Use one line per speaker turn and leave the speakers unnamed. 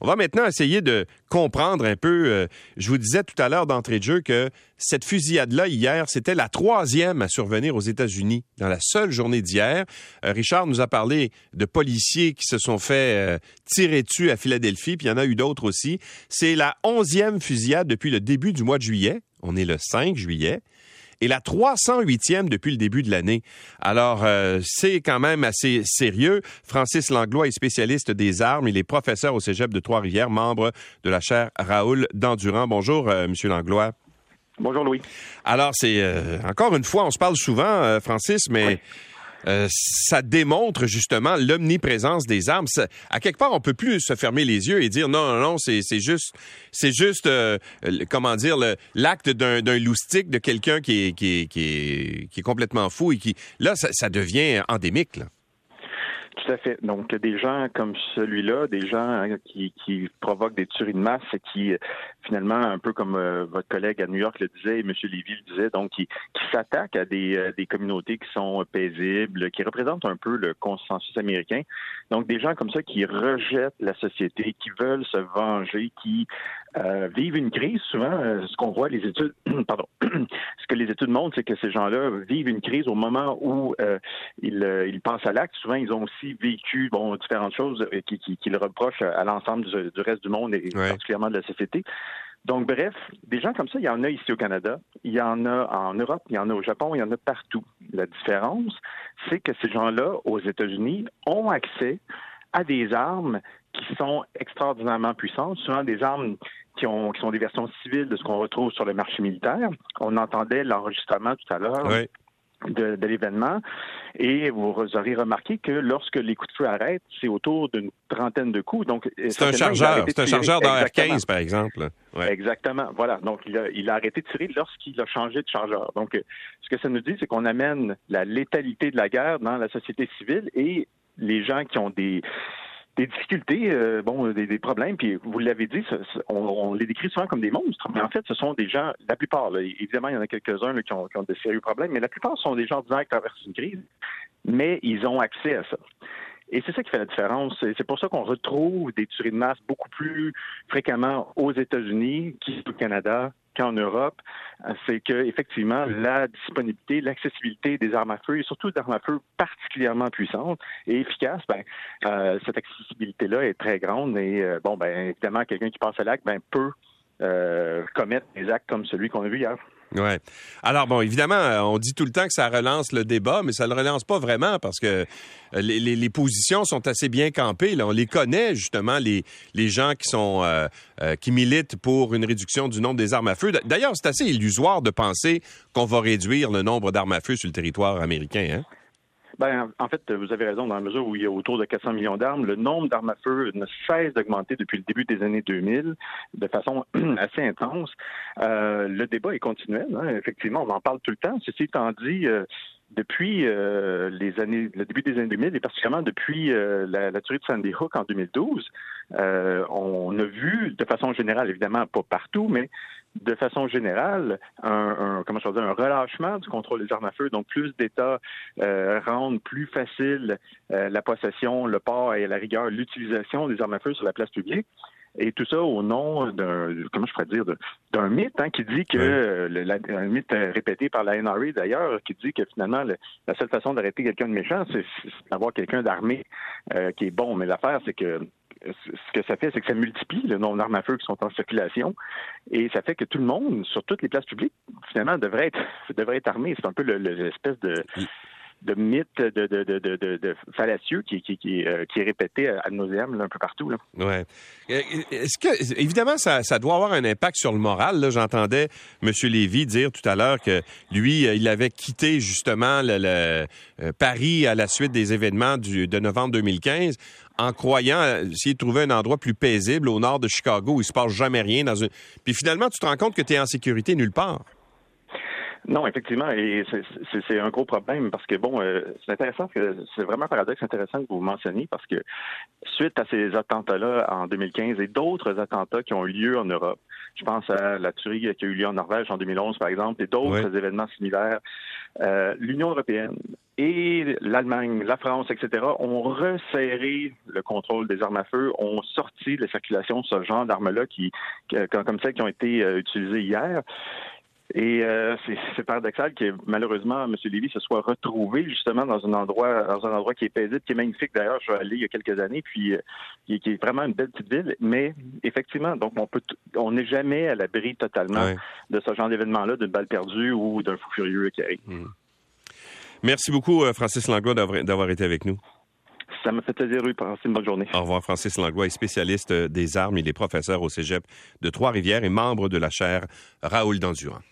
On va maintenant essayer de comprendre un peu. euh, je vous disais tout à l'heure d'entrée de jeu que cette fusillade-là hier, c'était la troisième à survenir aux États-Unis dans la seule journée d'hier. Euh, Richard nous a parlé de policiers qui se sont fait euh, tirer dessus à Philadelphie, puis il y en a eu d'autres aussi. C'est la onzième fusillade depuis le début du mois de juillet. On est le 5 juillet et la 308e depuis le début de l'année. Alors, euh, c'est quand même assez sérieux. Francis Langlois est spécialiste des armes. Il est professeur au Cégep de Trois-Rivières, membre de la chaire Raoul d'Endurant. Bonjour, euh, Monsieur Langlois.
Bonjour Louis.
Alors, c'est euh, encore une fois, on se parle souvent, euh, Francis, mais euh, ça démontre justement l'omniprésence des armes. Ça- à quelque part, on peut plus se fermer les yeux et dire non, non, non, c'est juste, c'est juste, euh, comment dire, l'acte d'un loustique de quelqu'un qui est, qui, est, qui, est, qui est complètement fou et qui, là, ça, ça devient endémique. Là.
Tout à fait. Donc, des gens comme celui-là, des gens hein, qui, qui provoquent des tueries de masse et qui, euh, finalement, un peu comme euh, votre collègue à New York le disait et M. Lévy le disait, donc qui, qui s'attaquent à des, euh, des communautés qui sont paisibles, qui représentent un peu le consensus américain. Donc, des gens comme ça qui rejettent la société, qui veulent se venger, qui euh, vivent une crise. Souvent, euh, ce qu'on voit, les études, pardon, ce que les études montrent, c'est que ces gens-là vivent une crise au moment où euh, ils, euh, ils passent à l'acte. Souvent, ils ont aussi vécu bon, différentes choses euh, qui, qui, le reprochent à l'ensemble du, du reste du monde et
Ouais.
particulièrement de la société. Donc, bref, des gens comme ça, il y en a ici au Canada, il y en a en Europe, il y en a au Japon, il y en a partout. La différence, c'est que ces gens-là, aux États-Unis, ont accès à des armes qui sont extraordinairement puissantes, souvent des armes qui, ont, qui sont des versions civiles de ce qu'on retrouve sur le marché militaire. On entendait l'enregistrement tout à l'heure
Ouais.
De, de l'événement. Et vous aurez remarqué que lorsque les coups de feu arrêtent, c'est autour d'une trentaine de coups. Donc,
C'est un chargeur, c'est un chargeur
Exactement.
d'AR-15, par exemple. Ouais.
Exactement. Voilà. Donc, il a, il a arrêté de tirer lorsqu'il a changé de chargeur. Donc, euh, ce que ça nous dit, c'est qu'on amène la létalité de la guerre dans la société civile et les gens qui ont des des difficultés, euh, bon, des, des problèmes, puis vous l'avez dit, on, on les décrit souvent comme des monstres, mais en fait, ce sont des gens, la plupart, là, évidemment, il y en a quelques-uns qui, ont, qui ont de sérieux problèmes, mais la plupart sont des gens ordinaires qui traversent une crise, mais ils ont accès à ça. Et c'est ça qui fait la différence. C'est pour ça qu'on retrouve des tueries de masse beaucoup plus fréquemment aux États-Unis qu'au Canada, qu'en Europe. Euh, C'est que effectivement la disponibilité, l'accessibilité des armes à feu et surtout d'armes à feu particulièrement puissantes et efficaces, ben, euh, cette accessibilité-là est très grande et euh, bon, ben évidemment quelqu'un qui passe à l'acte ben, peut commettre des actes comme celui qu'on a vu hier.
Alors bon, évidemment, euh, on dit tout le temps que ça relance le débat, mais ça le relance pas vraiment parce que euh, les, positions sont assez bien campées. On les connaît justement les, gens qui sont euh, qui militent pour une réduction du nombre des armes à feu. D'ailleurs, c'est assez illusoire de penser qu'on va réduire le nombre d'armes à feu sur le territoire américain. Hein?
Ben, en fait, vous avez raison, dans la mesure où il y a autour de 400 millions d'armes, le nombre d'armes à feu ne cesse d'augmenter depuis le début des années 2000 de façon assez intense. Euh, le débat est continuel, hein. effectivement, on en parle tout le temps. Ceci étant dit, euh, depuis euh, les années, le début des années 2000 et particulièrement depuis euh, la, la tuerie de Sandy Hook en 2012, euh, on a vu de façon générale, évidemment pas partout, mais de façon générale, un, un- comment je dire, un relâchement du contrôle des armes à feu. Donc, plus d'États euh, rendent plus facile euh, la possession, le port et à la rigueur l'utilisation des armes à feu sur la place publique. Et tout ça au nom d'un, comment je pourrais dire, d'un mythe hein, qui dit que,
Oui.
euh, la- un mythe euh, répété par la NRA d'ailleurs, qui dit que finalement, le- la seule façon d'arrêter quelqu'un de méchant, c'est d'avoir quelqu'un d'armé euh, qui est bon. Mais l'affaire, c'est que ce que ça fait, c'est que ça multiplie le nombre d'armes à feu qui sont en circulation et ça fait que tout le monde, sur toutes les places publiques, finalement, devrait être, devrait être armé. C'est un peu le- le- l'espèce de, de mythe de, de, de, de, fallacieux qui, qui, qui, euh, qui est répété à nauseam là, un peu partout. Là.
Ouais. Euh, Est-ce que évidemment ça, ça doit avoir un impact sur le moral là. J'entendais M. Lévy dire tout à l'heure que lui euh, il avait quitté justement le, Paris à la suite des événements du, de novembre 2015 en croyant de trouver un endroit plus paisible au nord de Chicago où il se passe jamais rien dans une puis finalement tu te rends compte que tu es en sécurité nulle part.
Non, effectivement, et c'est- un gros problème parce que bon, euh, c'est intéressant que c'est vraiment un paradoxe intéressant que vous mentionniez parce que suite à ces attentats-là en 2015 et d'autres attentats qui ont eu lieu en Europe, je pense à la tuerie qui a eu lieu en Norvège en 2011 par exemple et d'autres événements similaires, euh, l'Union européenne et l'Allemagne, la France, etc., ont resserré le contrôle des armes à feu, ont sorti de circulation ce genre d'armes-là qui, comme celles qui ont été euh, utilisées hier. Et euh, c'est paradoxal que malheureusement M. Lévy se soit retrouvé justement dans un endroit dans un endroit qui est paisible, qui est magnifique d'ailleurs. Je suis allé il y a quelques années, puis euh, qui, est vraiment une belle petite ville. Mais effectivement, donc on peut on n'est jamais à l'abri totalement de ce genre d'événement-là, d'une balle perdue ou d'un fou furieux qui arrive. Mmh.
Merci beaucoup, euh, Francis Langlois, d'avoir été avec nous.
Ça me fait plaisir, oui. Passez une bonne journée.
Au revoir, Francis Langlois est spécialiste des armes. Il est professeur au cégep de Trois-Rivières et membre de la chaire Raoul Dandurand.